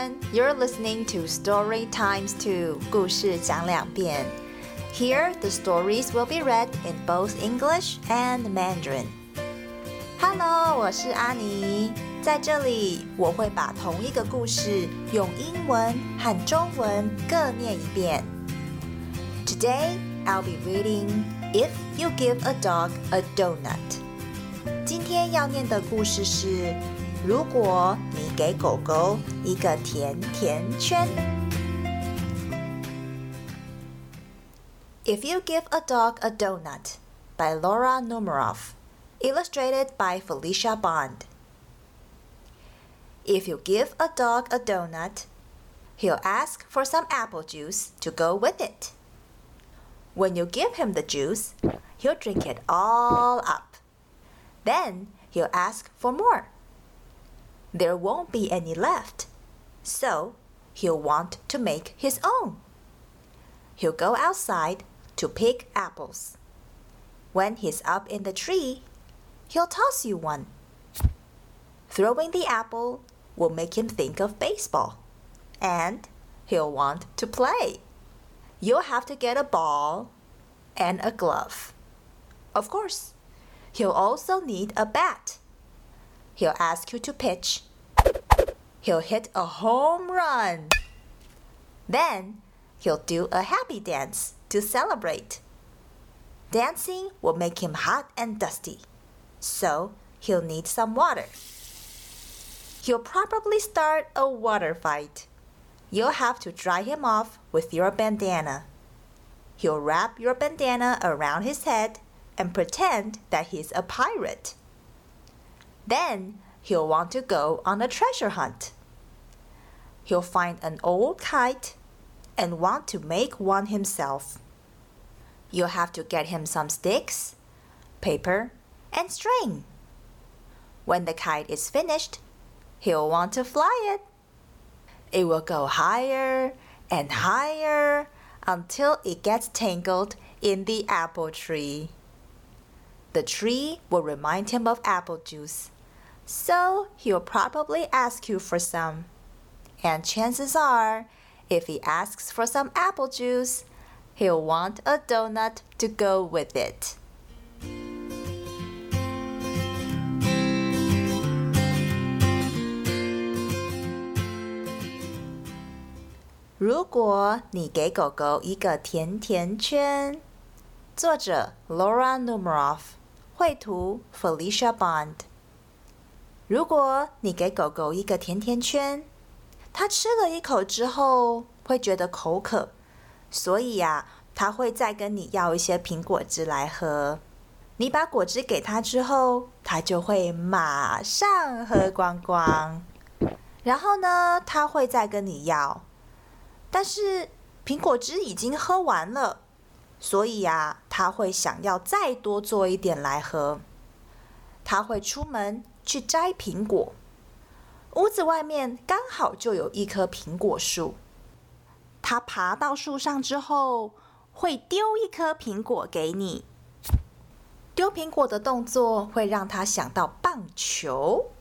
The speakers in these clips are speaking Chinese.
everyone. You're listening to Story Times 2. 故事讲两遍. Here, the stories will be read in both English and Mandarin. Hello，我是阿妮，在这里我会把同一个故事用英文和中文各念一遍。Today, I'll be reading If You Give a Dog a Donut. 今天要念的故事是 如果你给狗狗一个甜甜圈。If You Give a Dog a Donut by Laura Numeroff, illustrated by Felicia Bond. If you give a dog a donut, he'll ask for some apple juice to go with it. When you give him the juice, he'll drink it all up. Then he'll ask for more there won't be any left. So he'll want to make his own. He'll go outside to pick apples. When he's up in the tree, he'll toss you one. Throwing the apple will make him think of baseball. And he'll want to play. You'll have to get a ball and a glove. Of course, he'll also need a bat He'll ask you to pitch. He'll hit a home run. Then he'll do a happy dance to celebrate. Dancing will make him hot and dusty, so he'll need some water. He'll probably start a water fight. You'll have to dry him off with your bandana. He'll wrap your bandana around his head and pretend that he's a pirate. Then he'll want to go on a treasure hunt. He'll find an old kite and want to make one himself. You'll have to get him some sticks, paper, and string. When the kite is finished, he'll want to fly it. It will go higher and higher until it gets tangled in the apple tree. The tree will remind him of apple juice. So he'll probably ask you for some. And chances are, if he asks for some apple juice, he'll want a donut to go with it. Laura Numeroff。绘图 Felicia Bond。如果你给狗狗一个甜甜圈，它吃了一口之后会觉得口渴，所以呀，它会再跟你要一些苹果汁来喝。你把果汁给它之后，它就会马上喝光光。然后呢，它会再跟你要，但是苹果汁已经喝完了，所以呀，他会想要再多做一点来喝。他会出门。去摘苹果，屋子外面刚好就有一棵苹果树。他爬到树上之后，会丢一颗苹果给你。丢苹果的动作会让他想到棒球，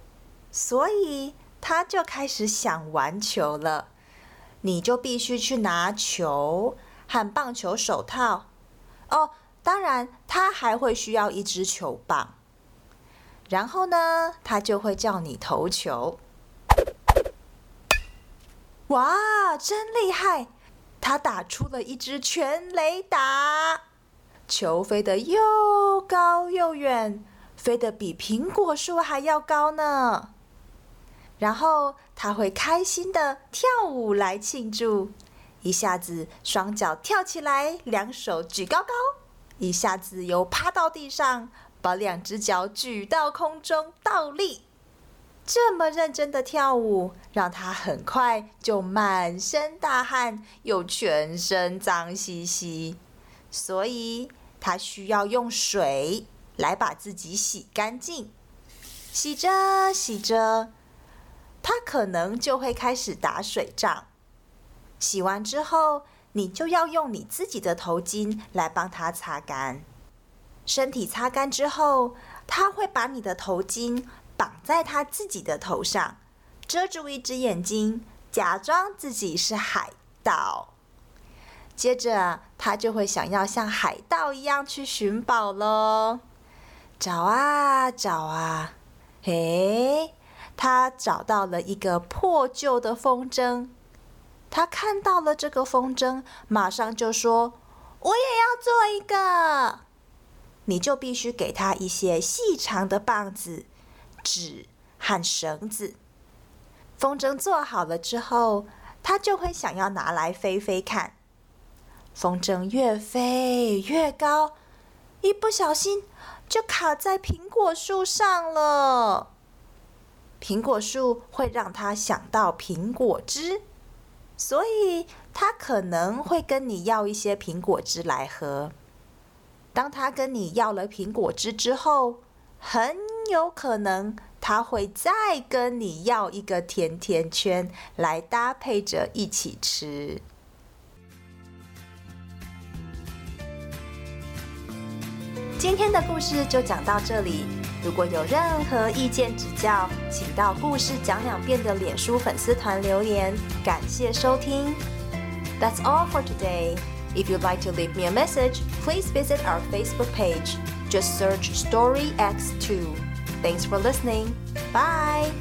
所以他就开始想玩球了。你就必须去拿球和棒球手套。哦，当然，他还会需要一支球棒。然后呢，他就会叫你投球。哇，真厉害！他打出了一支全垒打，球飞得又高又远，飞得比苹果树还要高呢。然后他会开心的跳舞来庆祝，一下子双脚跳起来，两手举高高，一下子又趴到地上。把两只脚举到空中倒立，这么认真的跳舞，让他很快就满身大汗，又全身脏兮兮。所以他需要用水来把自己洗干净。洗着洗着，他可能就会开始打水仗。洗完之后，你就要用你自己的头巾来帮他擦干。身体擦干之后，他会把你的头巾绑在他自己的头上，遮住一只眼睛，假装自己是海盗。接着，他就会想要像海盗一样去寻宝喽。找啊找啊，嘿，他找到了一个破旧的风筝。他看到了这个风筝，马上就说：“我也要做一个。”你就必须给他一些细长的棒子、纸和绳子。风筝做好了之后，他就会想要拿来飞飞看。风筝越飞越高，一不小心就卡在苹果树上了。苹果树会让他想到苹果汁，所以他可能会跟你要一些苹果汁来喝。当他跟你要了苹果汁之后，很有可能他会再跟你要一个甜甜圈来搭配着一起吃。今天的故事就讲到这里。如果有任何意见指教，请到“故事讲两遍”的脸书粉丝团留言。感谢收听。That's all for today. If you'd like to leave me a message, please visit our Facebook page. Just search Story X2. Thanks for listening. Bye.